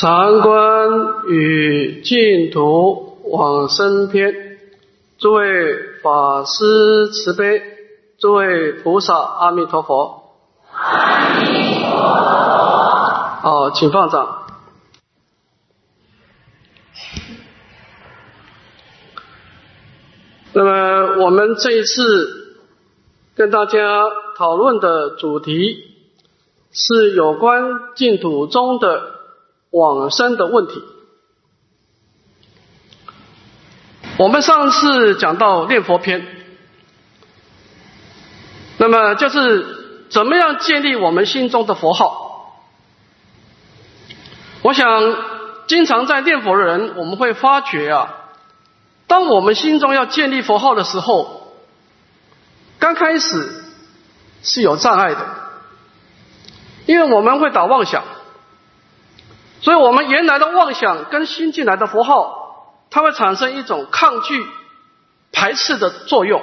长观与净土往生篇，诸位法师慈悲，诸位菩萨阿弥陀佛。阿弥陀佛。好，请放掌。那么我们这一次跟大家讨论的主题是有关净土中的往生的问题。我们上次讲到念佛篇，那么就是怎么样建立我们心中的佛号。我想，经常在念佛的人，我们会发觉啊。当我们心中要建立佛号的时候，刚开始是有障碍的，因为我们会打妄想，所以我们原来的妄想跟新进来的符号，它会产生一种抗拒、排斥的作用。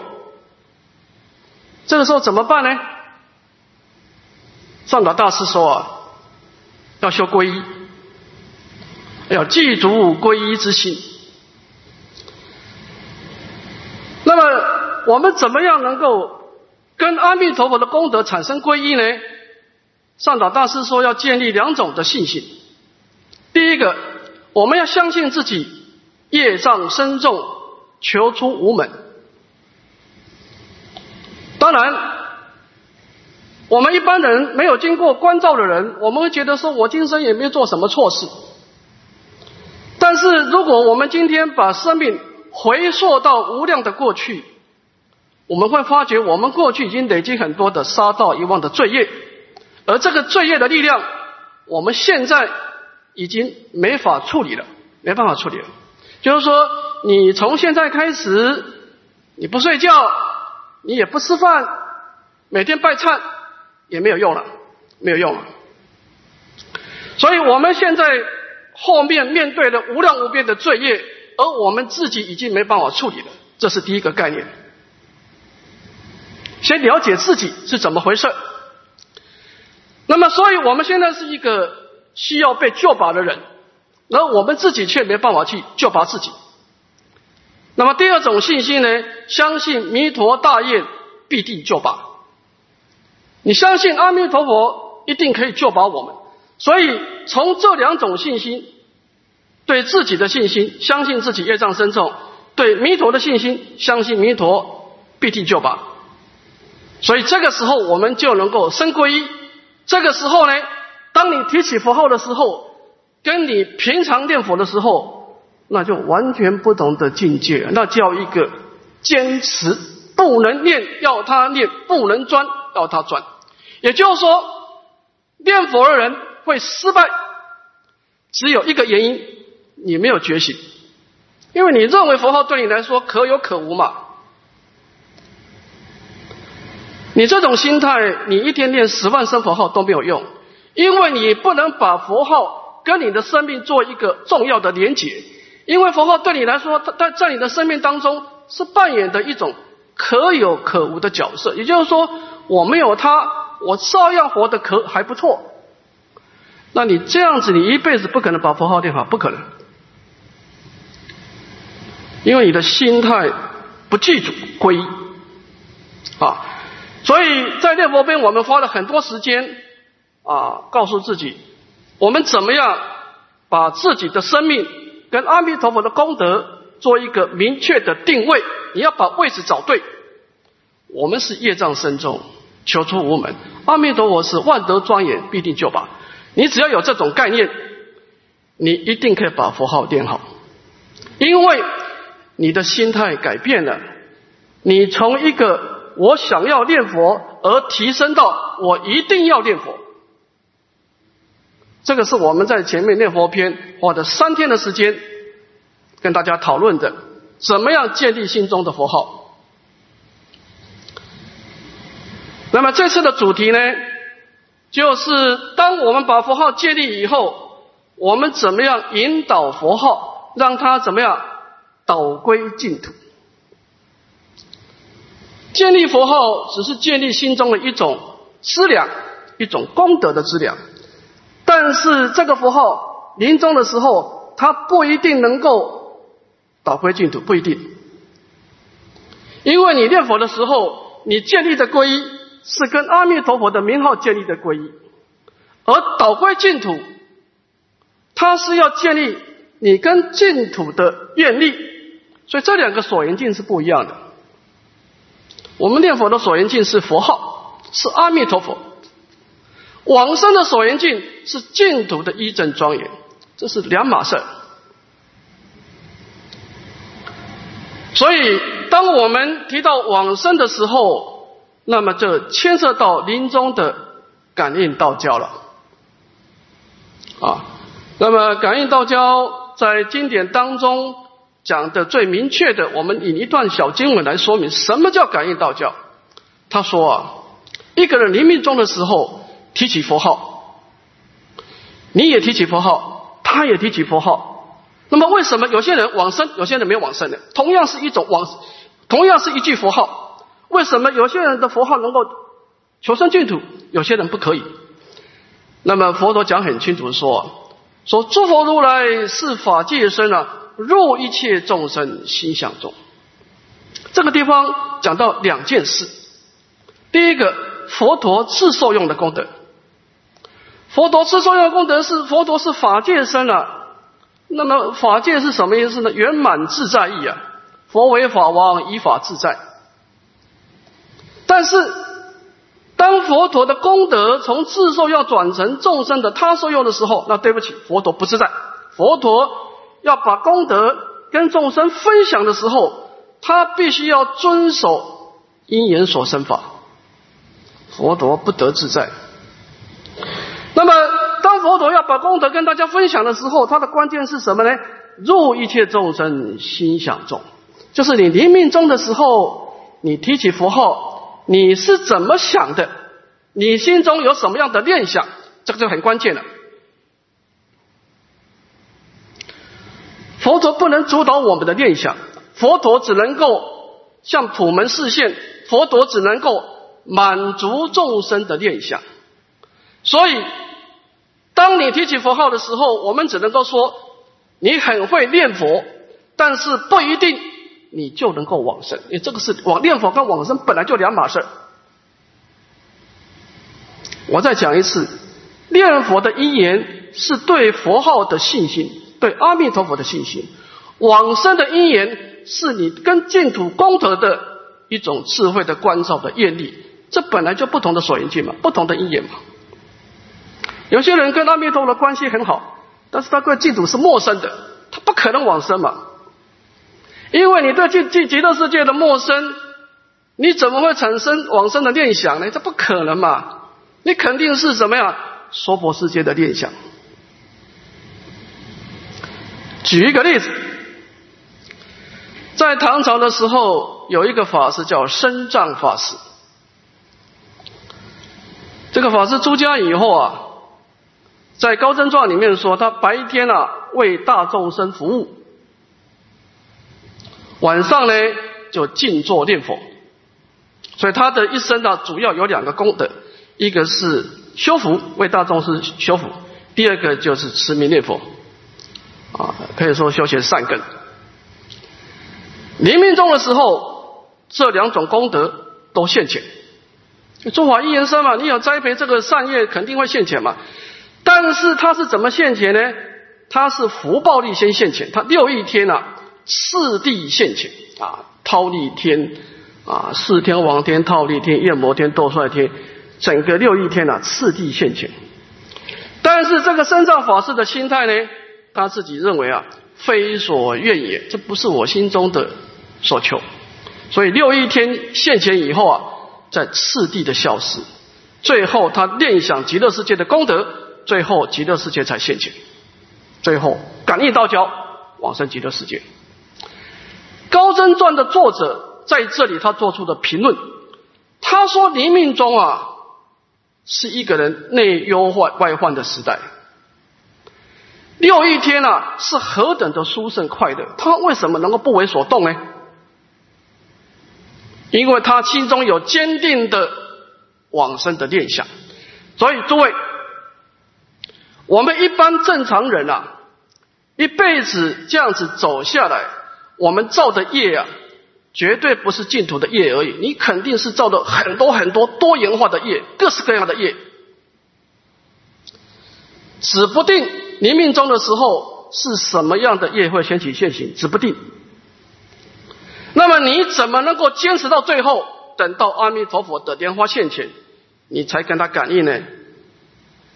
这个时候怎么办呢？上岛大师说啊，要修皈依，要具足皈依之心。那么我们怎么样能够跟阿弥陀佛的功德产生皈依呢？上岛大师说要建立两种的信心。第一个，我们要相信自己业障深重，求出无门。当然，我们一般人没有经过关照的人，我们会觉得说我今生也没有做什么错事。但是如果我们今天把生命，回溯到无量的过去，我们会发觉，我们过去已经累积很多的杀盗遗忘的罪业，而这个罪业的力量，我们现在已经没法处理了，没办法处理了。就是说，你从现在开始，你不睡觉，你也不吃饭，每天拜忏也没有用了，没有用了。所以我们现在后面面对的无量无边的罪业。而我们自己已经没办法处理了，这是第一个概念。先了解自己是怎么回事。那么，所以我们现在是一个需要被救拔的人，而我们自己却没办法去救拔自己。那么，第二种信心呢？相信弥陀大愿必定救拔。你相信阿弥陀佛一定可以救拔我们，所以从这两种信心。对自己的信心，相信自己业障深重；对弥陀的信心，相信弥陀必定救拔。所以这个时候，我们就能够生皈依。这个时候呢，当你提起佛号的时候，跟你平常念佛的时候，那就完全不同的境界。那叫一个坚持，不能念要他念，不能专要他专。也就是说，念佛的人会失败，只有一个原因。你没有觉醒，因为你认为佛号对你来说可有可无嘛。你这种心态，你一天念十万声佛号都没有用，因为你不能把佛号跟你的生命做一个重要的连结。因为佛号对你来说，它在在你的生命当中是扮演的一种可有可无的角色。也就是说，我没有它，我照样活得可还不错。那你这样子，你一辈子不可能把佛号念好，不可能。因为你的心态不记住皈依啊，所以在念佛边，我们花了很多时间啊，告诉自己，我们怎么样把自己的生命跟阿弥陀佛的功德做一个明确的定位。你要把位置找对。我们是业障深重，求出无门。阿弥陀佛是万德庄严，必定救拔。你只要有这种概念，你一定可以把佛号念好，因为。你的心态改变了，你从一个我想要念佛，而提升到我一定要念佛。这个是我们在前面念佛篇花的三天的时间跟大家讨论的，怎么样建立心中的佛号。那么这次的主题呢，就是当我们把佛号建立以后，我们怎么样引导佛号，让它怎么样？导归净土，建立佛号只是建立心中的一种资粮，一种功德的资粮。但是这个符号临终的时候，他不一定能够导归净土，不一定。因为你念佛的时候，你建立的皈依是跟阿弥陀佛的名号建立的皈依，而导归净土，它是要建立你跟净土的愿力，所以这两个所缘境是不一样的。我们念佛的所缘境是佛号，是阿弥陀佛；往生的所缘境是净土的一正庄严，这是两码事。所以，当我们提到往生的时候，那么就牵涉到临终的感应道交了。啊，那么感应道交在经典当中讲的最明确的，我们引一段小经文来说明什么叫感应道交。他说啊，一个人临命终的时候提起佛号，你也提起佛号，他也提起佛号。那么为什么有些人往生，有些人没有往生呢？同样是一种往，同样是一句佛号，为什么有些人的佛号能够求生净土，有些人不可以？那么佛陀讲很清楚说，说诸佛如来是法界身啊，入一切众生心想中。这个地方讲到两件事，第一个佛陀自受用的功德，佛陀自受用功德是佛陀是法界身啊。那么法界是什么意思呢？圆满自在意啊！佛为法王，依法自在。但是，当佛陀的功德从自受要转成众生的他受用的时候，那对不起，佛陀不自在。佛陀要把功德跟众生分享的时候，他必须要遵守因缘所生法，佛陀不得自在。那么。当佛陀要把功德跟大家分享的时候，他的关键是什么呢？入一切众生心想中，就是你临命终的时候，你提起佛号，你是怎么想的？你心中有什么样的念想？这个就很关键了。佛陀不能主导我们的念想，佛陀只能够向普门示现，佛陀只能够满足众生的念想，所以。当你提起佛号的时候，我们只能够说你很会念佛，但是不一定你就能够往生。你这个是往念佛跟往生本来就两码事。我再讲一次，念佛的因缘是对佛号的信心，对阿弥陀佛的信心；往生的因缘是你跟净土功德的一种智慧的关照的愿力。这本来就不同的所缘境嘛，不同的因缘嘛。有些人跟阿弥陀佛的关系很好，但是他对净土是陌生的，他不可能往生嘛。因为你对极极极乐世界的陌生，你怎么会产生往生的念想呢？这不可能嘛！你肯定是什么呀？娑婆世界的念想。举一个例子，在唐朝的时候，有一个法师叫深藏法师。这个法师出家以后啊。在高僧传里面说，他白天啊为大众生服务，晚上呢就静坐念佛。所以他的一生呢，主要有两个功德：一个是修福，为大众生修福；第二个就是持名念佛。啊，可以说修学善根。临命终的时候，这两种功德都现前。诸法一言生嘛，你有栽培这个善业，肯定会现前嘛。但是他是怎么现钱呢？他是福报力先现钱，他六亿天啊，四地现钱啊，忉利天啊，四天王天、忉利天、焰摩天、斗帅天，整个六亿天啊，次第现钱。但是这个身藏法师的心态呢，他自己认为啊，非所愿也，这不是我心中的所求，所以六亿天现钱以后啊，在次第的消失，最后他念想极乐世界的功德。最后极乐世界才现前，最后感应道交往生极乐世界。高僧传的作者在这里他做出的评论，他说黎明中啊是一个人内忧患外患的时代，六一天啊是何等的殊胜快乐，他为什么能够不为所动呢？因为他心中有坚定的往生的念想，所以诸位。我们一般正常人啊，一辈子这样子走下来，我们造的业啊，绝对不是净土的业而已，你肯定是造的很多很多多元化的业，各式各样的业，指不定临命终的时候是什么样的业会掀起现行，指不定。那么你怎么能够坚持到最后，等到阿弥陀佛的莲花现前，你才跟他感应呢？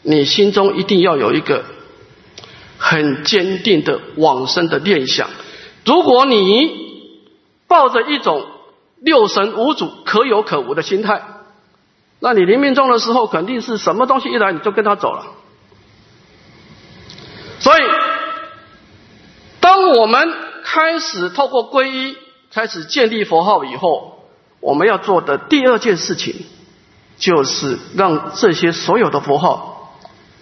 你心中一定要有一个很坚定的往生的念想。如果你抱着一种六神无主、可有可无的心态，那你临命终的时候，肯定是什么东西一来你就跟他走了。所以，当我们开始透过皈依，开始建立佛号以后，我们要做的第二件事情，就是让这些所有的佛号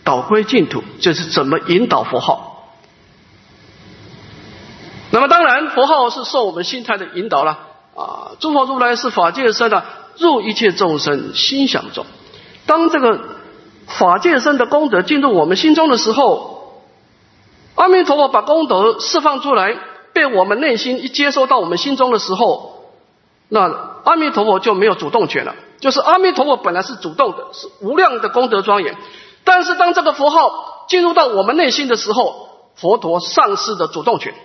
导归净土，就是怎么引导佛号。那么当然，佛号是受我们心态的引导了啊！诸佛如来是法界身的，入一切众生心想中。当这个法界身的功德进入我们心中的时候，阿弥陀佛把功德释放出来。被我们内心一接收到我们心中的时候，那阿弥陀佛就没有主动权了。就是阿弥陀佛本来是主动的，是无量的功德庄严。但是当这个符号进入到我们内心的时候，佛陀丧失的主动权，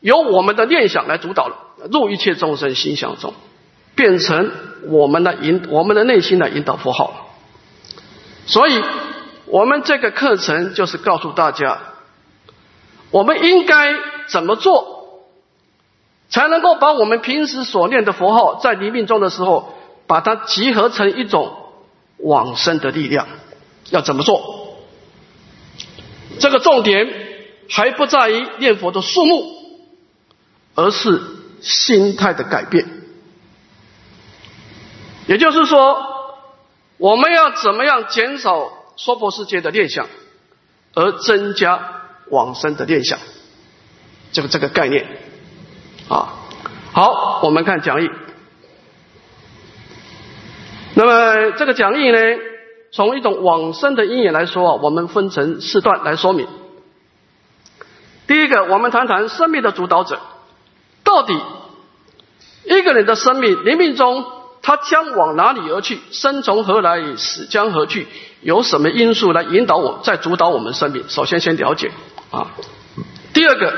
由我们的念想来主导了。入一切众生心想中，变成我们的引，我们的内心来引导符号。所以，我们这个课程就是告诉大家，我们应该怎么做。才能够把我们平时所念的佛号，在临命终的时候，把它集合成一种往生的力量。要怎么做？这个重点还不在于念佛的数目，而是心态的改变。也就是说，我们要怎么样减少娑婆世界的念想，而增加往生的念想？这个这个概念。啊，好，我们看讲义。那么这个讲义呢，从一种往生的因缘来说啊，我们分成四段来说明。第一个，我们谈谈生命的主导者，到底一个人的生命临命中，他将往哪里而去？生从何来？死将何去？有什么因素来引导我，在主导我们生命？首先，先了解啊。第二个。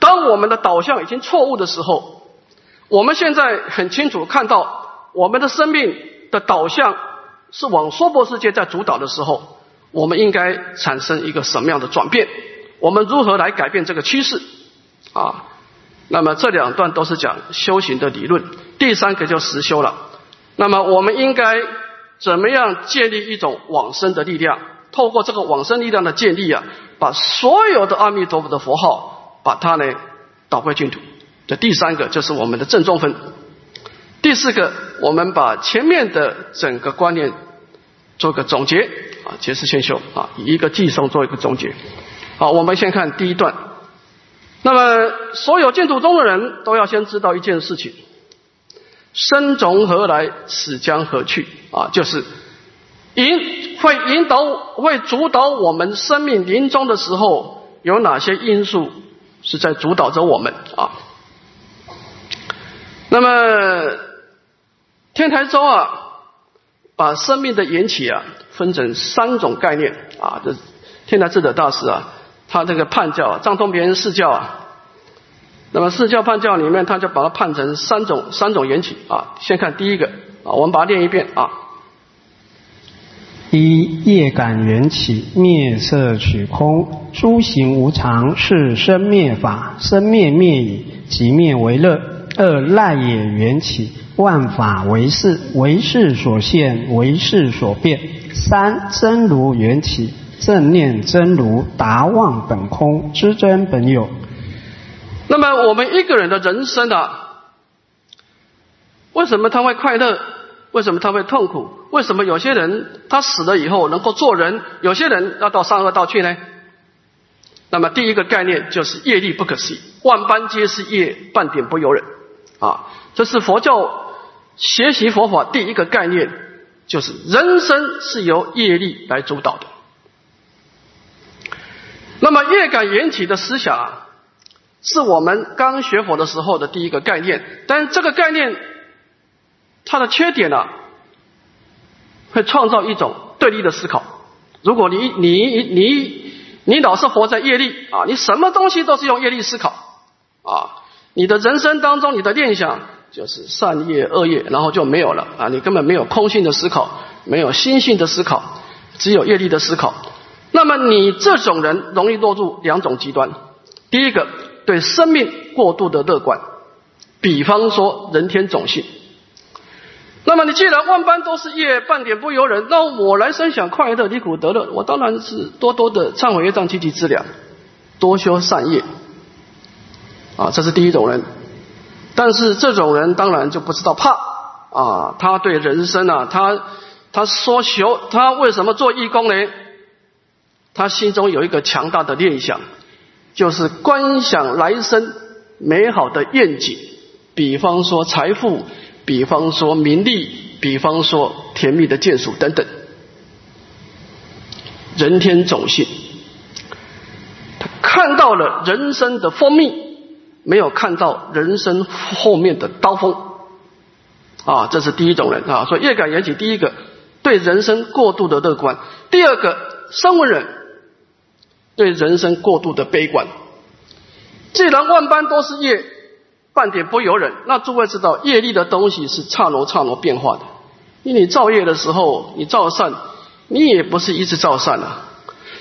当我们的导向已经错误的时候，我们现在很清楚看到我们的生命的导向是往娑婆世界在主导的时候，我们应该产生一个什么样的转变？我们如何来改变这个趋势？啊，那么这两段都是讲修行的理论，第三个就实修了。那么我们应该怎么样建立一种往生的力量？透过这个往生力量的建立啊，把所有的阿弥陀佛的佛号。把它呢导归净土。这第三个就是我们的正中分。第四个，我们把前面的整个观念做个总结啊，结是先修啊，以一个寄送做一个总结。好，我们先看第一段。那么，所有净土中的人都要先知道一件事情：生从何来，死将何去啊？就是引会引导、会主导我们生命临终的时候有哪些因素？是在主导着我们啊。那么天台宗啊，把生命的缘起啊分成三种概念啊。这天台智者大师啊，他这个判教啊藏通别人四教啊。那么四教判教里面，他就把它判成三种三种缘起啊。先看第一个啊，我们把它念一遍啊。一业感缘起，灭色取空，诸行无常，是生灭法，生灭灭已，即灭为乐。二赖也缘起，万法为事，为事所现，为事所变。三真如缘起，正念真如，达望本空，知真本有。那么我们一个人的人生啊，为什么他会快乐？为什么他会痛苦？为什么有些人他死了以后能够做人，有些人要到三恶道去呢？那么第一个概念就是业力不可思议，万般皆是业，半点不由人啊！这是佛教学习佛法第一个概念，就是人生是由业力来主导的。那么业感缘起的思想啊，是我们刚学佛的时候的第一个概念，但这个概念它的缺点呢，会创造一种对立的思考。如果你你你你老是活在业力啊，你什么东西都是用业力思考啊，你的人生当中你的念想就是善业恶业，然后就没有了啊，你根本没有空性的思考，没有心性的思考，只有业力的思考。那么你这种人容易落入两种极端。第一个，对生命过度的乐观，比方说人天种性。那么你既然万般都是业，半点不由人，那我来生想快乐离苦得乐，我当然是多多的忏悔业障积极治疗，多修善业。啊，这是第一种人。但是这种人当然就不知道怕啊，他对人生啊，他他说修，他为什么做义工呢？他心中有一个强大的念想，就是观想来生美好的愿景，比方说财富，比方说名利，比方说甜蜜的眷属等等。人天种性，他看到了人生的蜂蜜，没有看到人生后面的刀锋。啊，这是第一种人啊。所以业感缘起，第一个对人生过度的乐观，第二个生闻人。对人生过度的悲观，既然万般都是业，半点不由人。那诸位知道，业力的东西是刹那刹那变化的。因为你造业的时候，你造善，你也不是一直造善啊。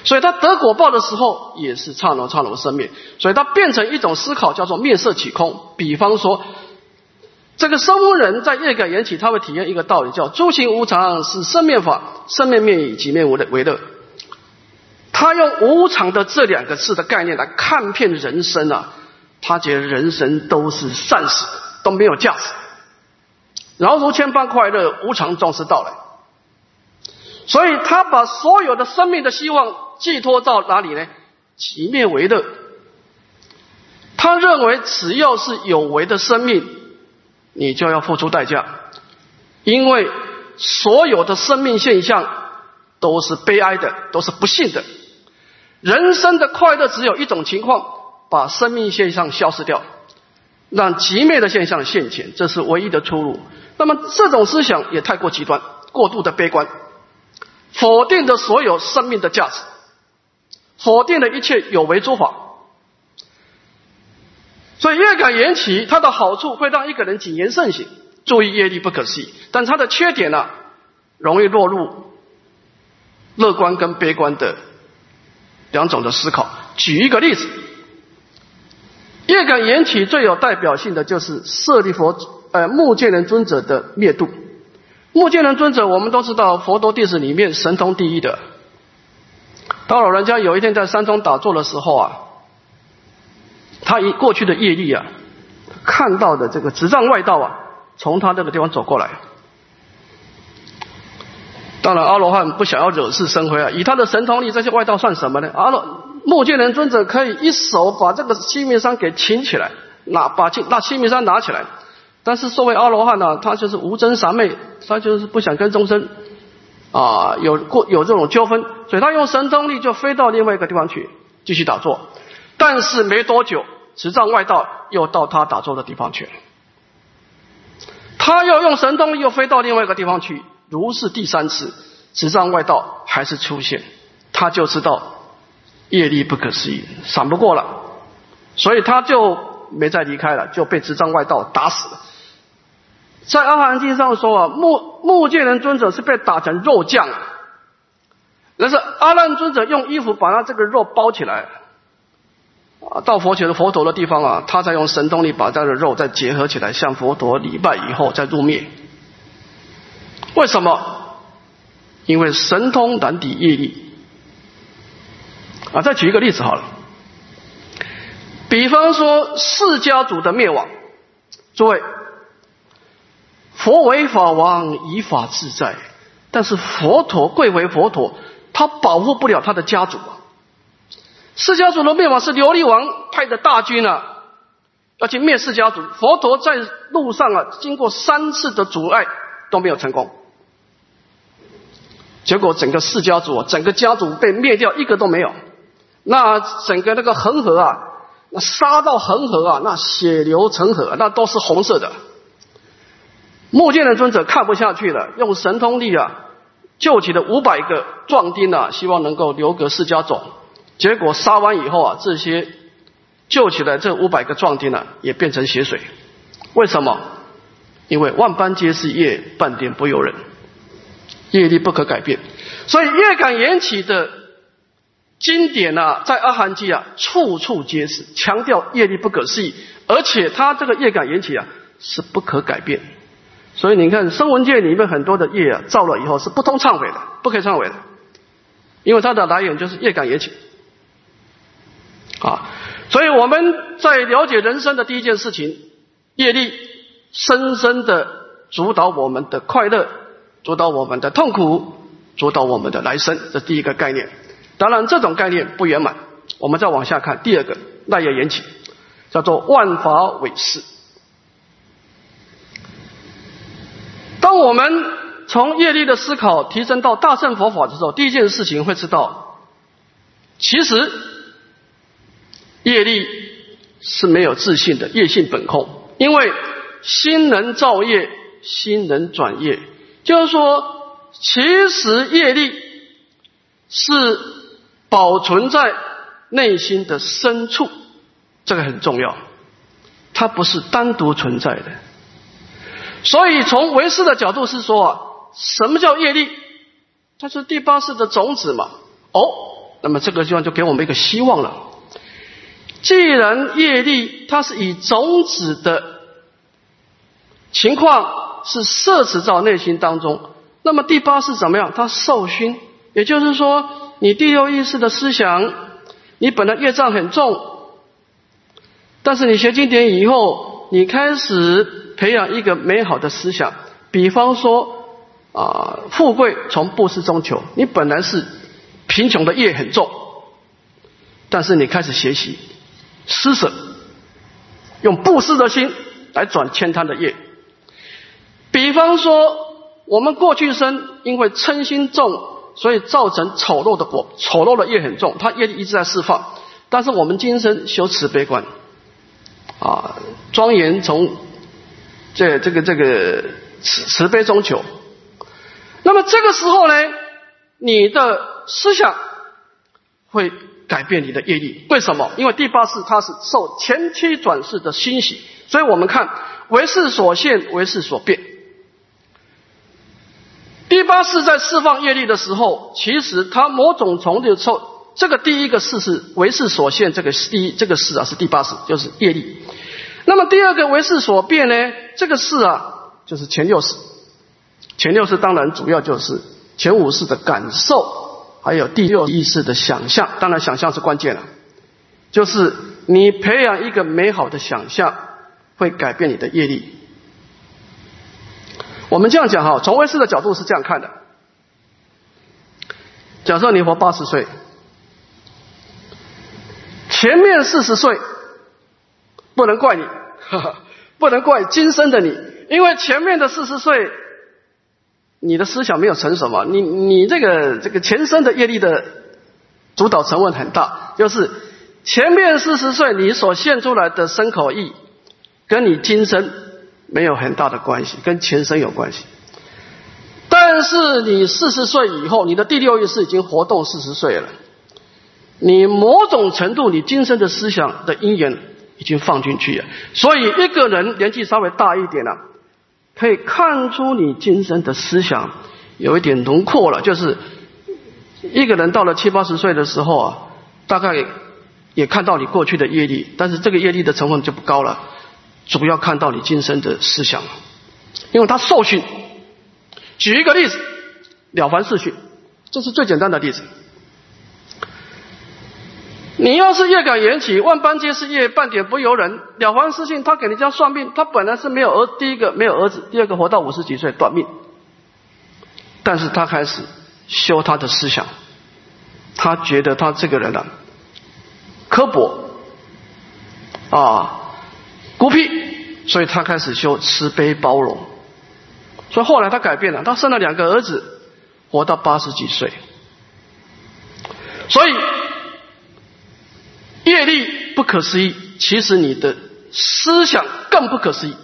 所以他得果报的时候，也是刹那刹那生灭。所以他变成一种思考，叫做灭色起空。比方说，这个生物人在业感缘起，他会体验一个道理，叫诸行无常，是生灭法，生灭灭以即灭无的为乐。他用无常的这两个字的概念来看遍人生啊，他觉得人生都是暂时，都没有价值。然后如千般快乐，无常总是到来。所以他把所有的生命的希望寄托到哪里呢？极灭为乐。他认为只要是有为的生命，你就要付出代价，因为所有的生命现象都是悲哀的，都是不幸的。人生的快乐只有一种情况，把生命现象消失掉，让极灭的现象现前，这是唯一的出路。那么这种思想也太过极端，过度的悲观，否定的所有生命的价值，否定了一切有为诸法。所以业感缘起，它的好处会让一个人谨言慎行，注意业力不可思议。但它的缺点呢，容易落入乐观跟悲观的。两种的思考，举一个例子，业感缘起最有代表性的就是舍利佛呃目犍连尊者的灭度。目犍连尊者我们都知道，佛陀弟子里面神通第一的。当老人家有一天在山中打坐的时候啊，他以过去的业力啊，看到的这个执障外道啊，从他这个地方走过来。当然，阿罗汉不想要惹是生非啊！以他的神通力，这些外道算什么呢？阿罗目犍连尊者可以一手把这个西明山给擒起来，拿把那七面山拿起来。但是作为阿罗汉呢，他就是无真三昧，他就是不想跟众生啊有过有这种纠纷，所以他用神通力就飞到另外一个地方去继续打坐。但是没多久，持障外道又到他打坐的地方去了，他又用神通力又飞到另外一个地方去。如是第三次，执障外道还是出现，他就知道业力不可思议，闪不过了，所以他就没再离开了，就被执障外道打死了。在阿含经上说啊，目目犍连尊者是被打成肉酱，但是阿难尊者用衣服把他这个肉包起来，啊，到佛前的佛陀的地方啊，他再用神通力把他的肉再结合起来，向佛陀礼拜以后再入灭。为什么？因为神通难抵业力啊！再举一个例子好了，比方说释迦族的灭亡，诸位，佛为法王，以法自在，但是佛陀贵为佛陀，他保护不了他的家族啊。释家族的灭亡是琉璃王派的大军啊，要去灭释家族，佛陀在路上啊，经过三次的阻碍都没有成功。结果整个释家族，啊整个家族被灭掉，一个都没有。那整个那个恒河啊，那杀到恒河啊，那血流成河，那都是红色的。目犍连尊者看不下去了，用神通力啊，救起了五百个壮丁啊，希望能够留个释迦种。结果杀完以后啊，这些救起来这五百个壮丁呢，也变成血水。为什么？因为万般皆是业，半点不由人，业力不可改变。所以业感缘起的经典啊，在阿含经啊，处处皆是强调业力不可思议，而且它这个业感缘起啊，是不可改变。所以你看，声闻界里面很多的业啊，造了以后是不通忏悔的，不可以忏悔的，因为它的来源就是业感缘起啊。所以我们在了解人生的第一件事情，业力深深的主导我们的快乐，主导我们的痛苦，主导我们的来生，这第一个概念。当然，这种概念不圆满，我们再往下看，第二个那业缘起，叫做万法唯识。当我们从业力的思考提升到大乘佛法的时候，第一件事情会知道，其实业力是没有自信的，业性本空。因为心能造业，心能转业，就是说，其实业力是保存在内心的深处，这个很重要，它不是单独存在的。所以，从唯识的角度是说，什么叫业力？它是第八世的种子嘛。哦，那么这个地方就给我们一个希望了。既然业力它是以种子的情况是摄持到内心当中，那么第八世怎么样？它受熏，也就是说，你第六意识的思想，你本来业障很重，但是你学经典以后，你开始。培养一个美好的思想，比方说啊，富贵从布施中求。你本来是贫穷的业很重，但是你开始学习施舍，用布施的心来转千贪的业。比方说，我们过去生因为嗔心重，所以造成丑陋的果，丑陋的业很重，它业力一直在释放。但是我们今生修慈悲观，啊，庄严从。这这个这个慈慈悲中求，那么这个时候呢，你的思想会改变你的业力。为什么？因为第八世它是受前期转世的欣喜，所以我们看为事所现，为事所变。第八世在释放业力的时候，其实它某种程度受这个第一个事是为事所现，这个第一这个事啊是第八世，就是业力。那么第二个为事所变呢？这个事啊，就是前六世。前六世当然主要就是前五世的感受，还有第六意识的想象。当然，想象是关键了。就是你培养一个美好的想象，会改变你的业力。我们这样讲哈，从为师的角度是这样看的：假设你活八十岁，前面四十岁。不能怪你，不能怪今生的你，因为前面的四十岁，你的思想没有成熟嘛，你你这个这个前生的业力的主导成分很大，就是前面四十岁你所现出来的身口意，跟你今生没有很大的关系，跟前生有关系。但是你四十岁以后，你的第六意识已经活动四十岁了，你某种程度你今生的思想的因缘。已经放进去了，所以一个人年纪稍微大一点了，可以看出你今生的思想有一点轮廓了。就是一个人到了七八十岁的时候啊，大概也看到你过去的业力，但是这个业力的成分就不高了，主要看到你今生的思想，因为他受训。举一个例子，《了凡四训》，这是最简单的例子。你要是越敢言起，万般皆是业，半点不由人。了凡四训，他给人家算命，他本来是没有儿，第一个没有儿子，第二个活到五十几岁短命。但是他开始修他的思想，他觉得他这个人啊，刻薄啊，孤僻，所以他开始修慈悲包容。所以后来他改变了，他生了两个儿子，活到八十几岁。所以。业力不可思议，其实你的思想更不可思议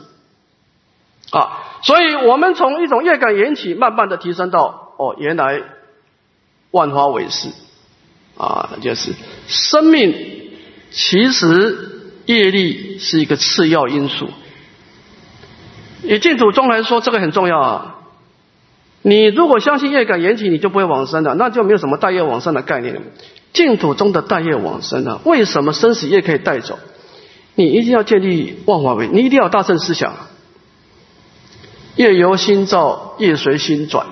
啊！所以我们从一种业感缘起，慢慢的提升到哦，原来万花为事啊，就是生命其实业力是一个次要因素。以净土宗来说，这个很重要啊。你如果相信业感缘起，你就不会往生的，那就没有什么大业往生的概念了。净土中的大业往生啊，为什么生死业可以带走？你一定要建立万法为，你一定要大乘思想。业由心造，业随心转。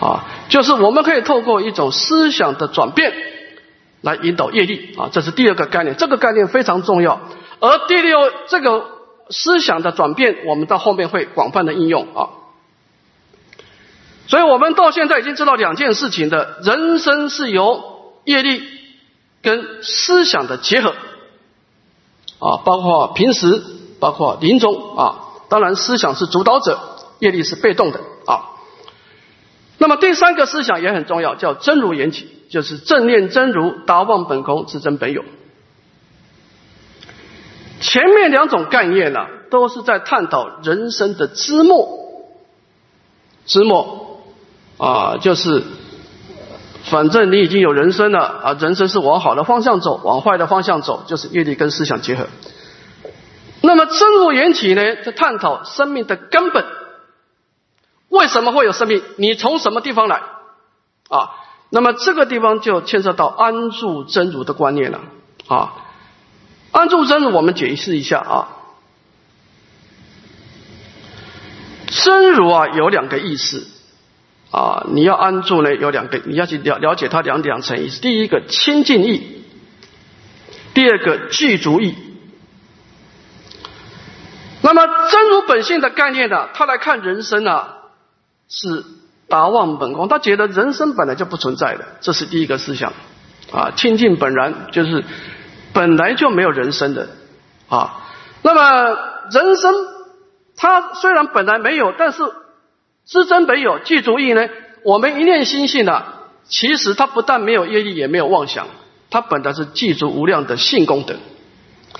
啊，就是我们可以透过一种思想的转变来引导业力啊，这是第二个概念，这个概念非常重要。而第六，这个思想的转变，我们到后面会广泛的应用啊。所以我们到现在已经知道两件事情的，人生是由业力跟思想的结合，啊，包括平时，包括临终啊，当然思想是主导者，业力是被动的啊。那么第三个思想也很重要，叫真如缘起，就是正念真如，达望本空，自真本有。前面两种概念呢，都是在探讨人生的枝末，知末。啊，就是，反正你已经有人生了啊，人生是往好的方向走，往坏的方向走，就是业力跟思想结合。那么真如缘起呢，在探讨生命的根本，为什么会有生命？你从什么地方来？啊，那么这个地方就牵涉到安住真如的观念了。啊，安住真如，我们解释一下啊，真如啊有两个意思。啊，你要安住呢，有两个，你要去了了解它两两层意思。第一个清净意，第二个具足意。那么真如本性的概念呢，他来看人生呢，是达望本空，他觉得人生本来就不存在的，这是第一个思想。啊，清净本然就是本来就没有人生的啊。那么人生它虽然本来没有，但是。知真本有，具足意呢？我们一念心性呢，其实它不但没有业力，也没有妄想，它本来是具足无量的性功德。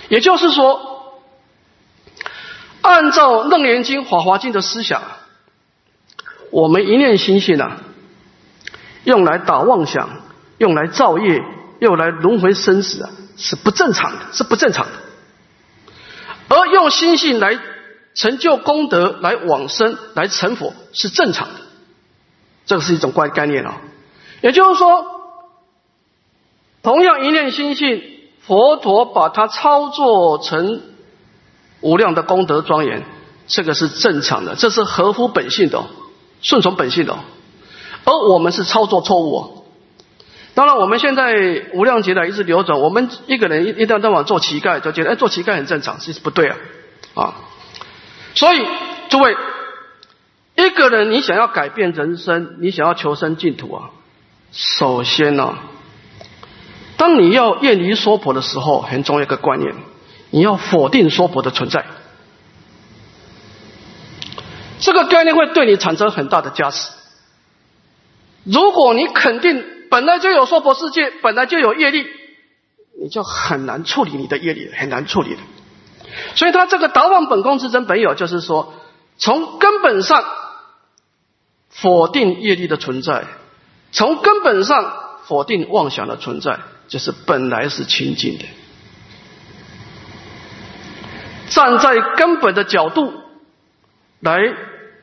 也就是说，按照楞严经、华华经的思想，我们一念心性呢，用来打妄想，用来造业，用来轮回生死啊，是不正常的，是不正常的。而用心性来。成就功德来往生来成佛是正常的，这个是一种怪概念啊。也就是说，同样一念心性，佛陀把它操作成无量的功德庄严，这个是正常的，这是合乎本性的，顺从本性的。而我们是操作错误。当然，我们现在无量劫来一直流转，我们一个人一一旦到晚做乞丐，就觉得哎做乞丐很正常，其实不对啊啊。所以，诸位，一个人你想要改变人生，你想要求生净土啊，首先呢，当你要厌离娑婆的时候，很重要一个观念，你要否定娑婆的存在。这个概念会对你产生很大的加持。如果你肯定本来就有娑婆世界，本来就有业力，你就很难处理你的业力，很难处理的。所以，他这个达望本空之真本有，就是说，从根本上否定业力的存在，从根本上否定妄想的存在，就是本来是清净的。站在根本的角度来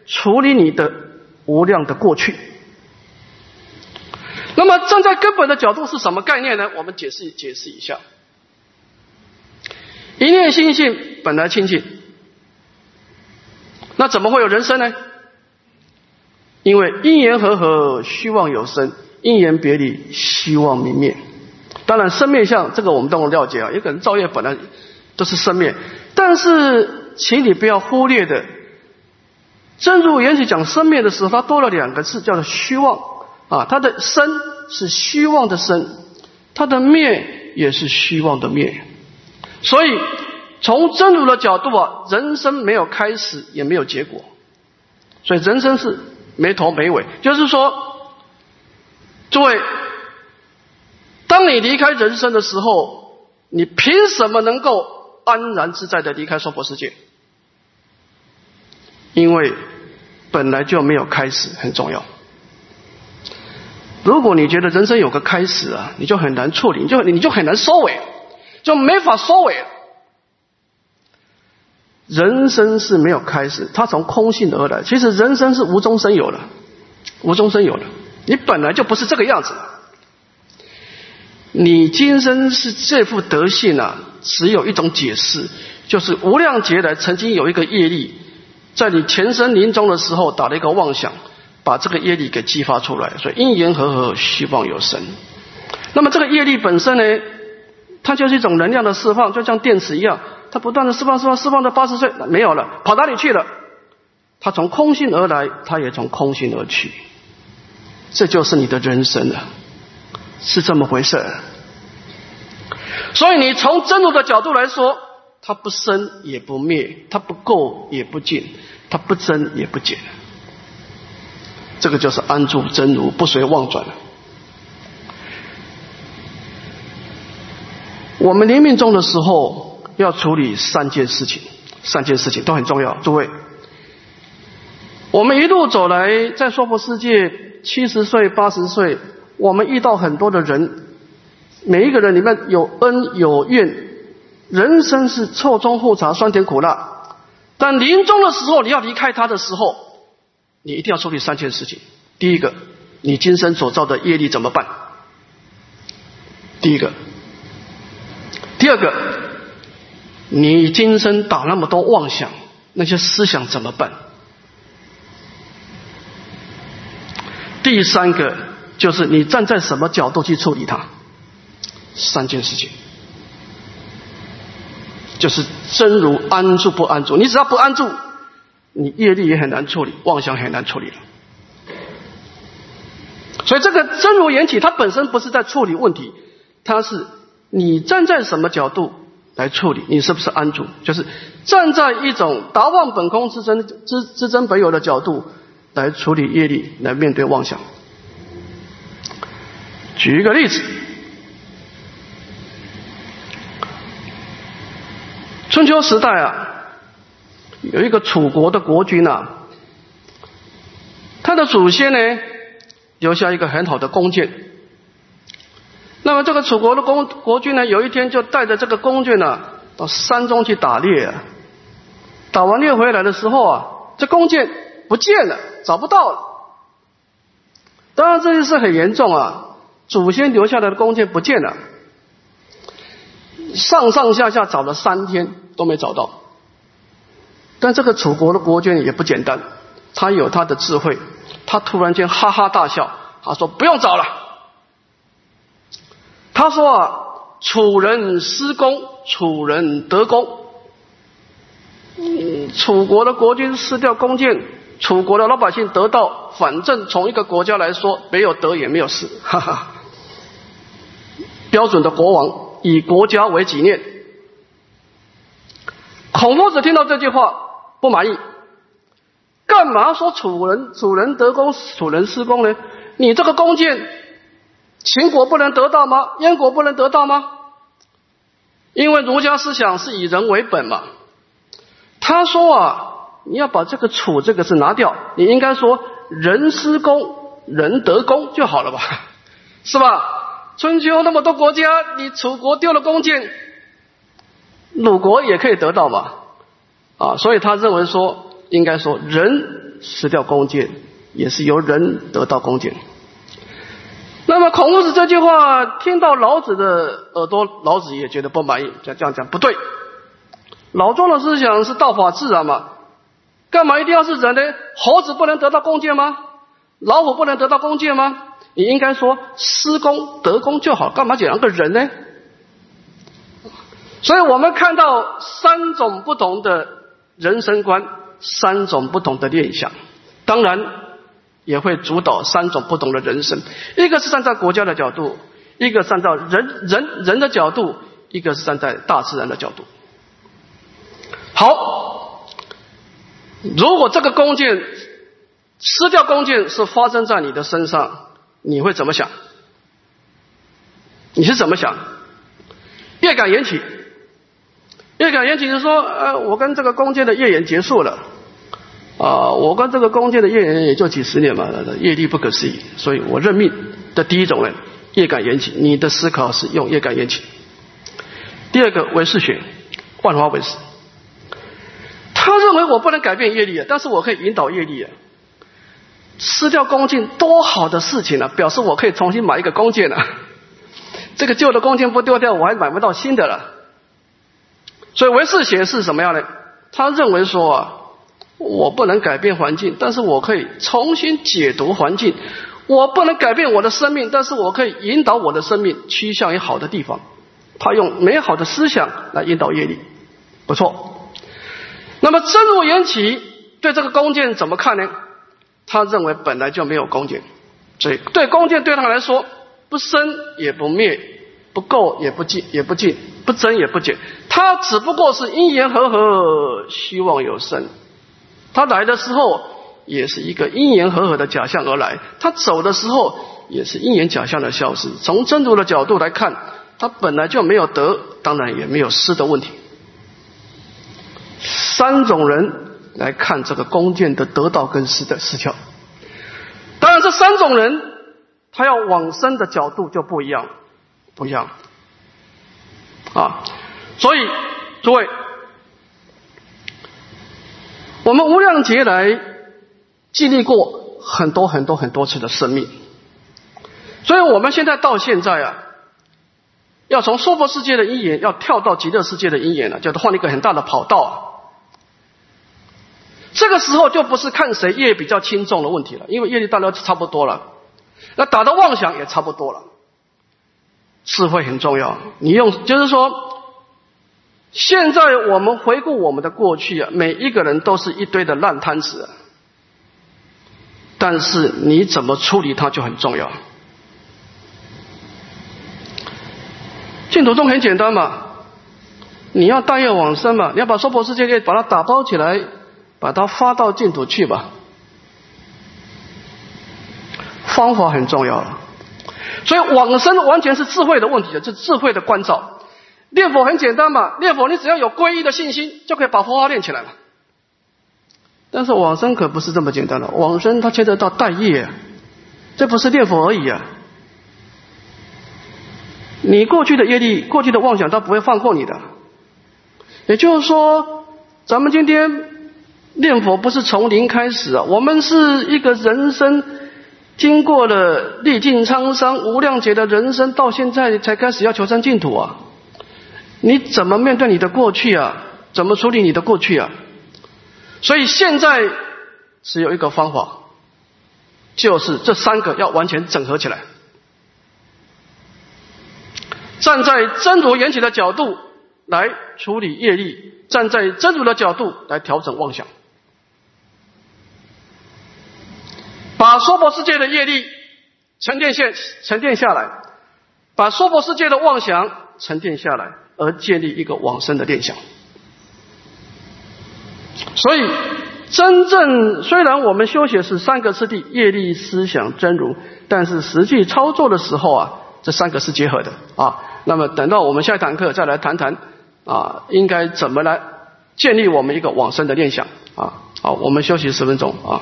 处理你的无量的过去。那么，站在根本的角度是什么概念呢？我们解释解释一下。一念心性本来清净，那怎么会有人生呢？因为因缘和合，虚妄有生；因缘别离，虚妄明灭。当然，生灭相这个我们都能了解啊。有可能造业本来都是生灭，但是请你不要忽略的，正如缘起讲生灭的时候，它多了两个字，叫做虚妄啊。它的生是虚妄的生，它的灭也是虚妄的灭。所以，从真如的角度啊，人生没有开始，也没有结果，所以人生是没头没尾。就是说，诸位，当你离开人生的时候，你凭什么能够安然自在的离开娑婆世界？因为本来就没有开始，很重要。如果你觉得人生有个开始啊，你就很难处理，你就你就很难收尾，就没法收尾。人生是没有开始，它从空性而来。其实人生是无中生有的，无中生有的。你本来就不是这个样子。你今生是这副德性啊，只有一种解释，就是无量劫来曾经有一个业力，在你前生临终的时候打了一个妄想。把这个业力给激发出来，所以因缘和合，希望有生。那么这个业力本身呢，它就是一种能量的释放，就像电池一样，它不断的释放、释放、释放到八十岁没有了，跑哪里去了？它从空心而来，它也从空心而去。这就是你的人生了，是这么回事。所以你从真如的角度来说，它不生也不灭，它不垢也不净，它不增也不减。这个就是安住真如，不随妄转。我们临命终的时候要处理三件事情，三件事情都很重要。诸位，我们一路走来，在娑婆世界，七十岁、八十岁，我们遇到很多的人，每一个人里面有恩有怨，人生是错综复杂、酸甜苦辣。但临终的时候，你要离开他的时候。你一定要处理三件事情。第一个，你今生所造的业力怎么办？第一个，二个，你今生打那么多妄想，那些思想怎么办？第三个，就是你站在什么角度去处理它？三件事情，就是真如安住不安住，你只要不安住。你业力也很难处理，妄想很难处理了。所以这个真如缘起，它本身不是在处理问题，它是你站在什么角度来处理，你是不是安住？就是站在一种达望本空之真之之真本有的角度来处理业力，来面对妄想。举一个例子，春秋时代啊。有一个楚国的国君呐，他的祖先呢留下一个很好的弓箭。那么这个楚国的公国君呢，有一天就带着这个弓箭呢到山中去打猎啊。打完猎回来的时候啊，这弓箭不见了，找不到了。当然这件事很严重啊，祖先留下来的弓箭不见了，上上下下找了三天都没找到。但这个楚国的国君也不简单，他有他的智慧，他突然间哈哈大笑，他说：“不用找了。”他说：“，楚人失功，楚人得公。嗯，楚国的国君失掉弓箭，楚国的老百姓得到，反正从一个国家来说，没有得也没有失，哈哈。标准的国王以国家为己念。孔夫子听到这句话。不满意，干嘛说楚人楚人得公，楚人失功呢？你这个弓箭，秦国不能得到吗？燕国不能得到吗？因为儒家思想是以人为本嘛。他说啊，你要把这个楚这个字拿掉，你应该说人失功，人得功就好了吧？是吧？春秋那么多国家，你楚国丢了弓箭，鲁国也可以得到嘛？啊，所以他认为说，应该说人失掉弓箭，也是由人得到弓箭。那么孔夫子这句话听到老子的耳朵，老子也觉得不满意，这样讲不对。老庄的思想是道法自然嘛，干嘛一定要是人呢？猴子不能得到弓箭吗？老虎不能得到弓箭吗？你应该说失功得功就好，干嘛讲个人呢？所以我们看到三种不同的。人生观三种不同的念想，当然也会主导三种不同的人生。一个是站在国家的角度，一个站在人人人的角度，一个是站在大自然的角度。好，如果这个弓箭失掉弓箭是发生在你的身上，你会怎么想？你是怎么想？越感言起，越感言起是说，呃，我跟这个弓箭的业缘结束了，啊，我跟这个弓箭的业缘也就几十年嘛，业力不可思议，所以我认命的第一种人，业感缘起，你的思考是用业感缘起。第二个唯识学，万花唯识，他认为我不能改变业力，但是我可以引导业力啊。撕掉弓箭多好的事情啊！表示我可以重新买一个弓箭了。这个旧的弓箭不丢掉，我还买不到新的了。所以唯识学是什么样的？他认为说啊，我不能改变环境，但是我可以重新解读环境。我不能改变我的生命，但是我可以引导我的生命趋向于好的地方。他用美好的思想来引导业力，不错。那么真如缘起对这个弓箭怎么看呢？他认为本来就没有弓箭，所以对弓箭对他来说不生也不灭，不垢也不净也不净，不增也不减。他只不过是因缘和合，希望有生。他来的时候也是一个因缘和合的假象而来，他走的时候也是因缘假象的消失。从真如的角度来看，他本来就没有得，当然也没有失的问题。三种人。来看这个弓箭的得道跟失的失效。当然，这三种人他要往生的角度就不一样，不一样啊。所以，诸位，我们无量劫来经历过很多很多很多次的生命，所以我们现在到现在啊，要从娑婆世界的因缘要跳到极乐世界的因缘了，叫做换一个很大的跑道啊。这个时候就不是看谁业比较轻重的问题了，因为业力大家差不多了，那打的妄想也差不多了。智慧很重要，你用就是说，现在我们回顾我们的过去啊，每一个人都是一堆的烂摊子，但是你怎么处理它就很重要。净土中很简单嘛，你要大业往生嘛，你要把娑婆世界给把它打包起来。把它发到净土去吧，方法很重要。所以往生完全是智慧的问题，是智慧的关照。念佛很简单嘛，念佛你只要有皈依的信心，就可以把佛号念起来了。但是往生可不是这么简单的，往生它牵扯到待业，这不是念佛而已啊。你过去的业力、过去的妄想，它不会放过你的。也就是说，咱们今天。念佛不是从零开始啊，我们是一个人生经过了历尽沧桑、无量劫的人生，到现在才开始要求生净土啊！你怎么面对你的过去啊？怎么处理你的过去啊？所以现在只有一个方法，就是这三个要完全整合起来，站在真如缘起的角度来处理业力，站在真如的角度来调整妄想。把娑婆世界的业力沉淀下沉淀下来，把娑婆世界的妄想沉淀下来，而建立一个往生的念想。所以，真正虽然我们修学是三个次第业力、思想、真如，但是实际操作的时候啊，这三个是结合的啊。那么，等到我们下一堂课再来谈谈啊，应该怎么来建立我们一个往生的念想啊。好，我们休息十分钟啊。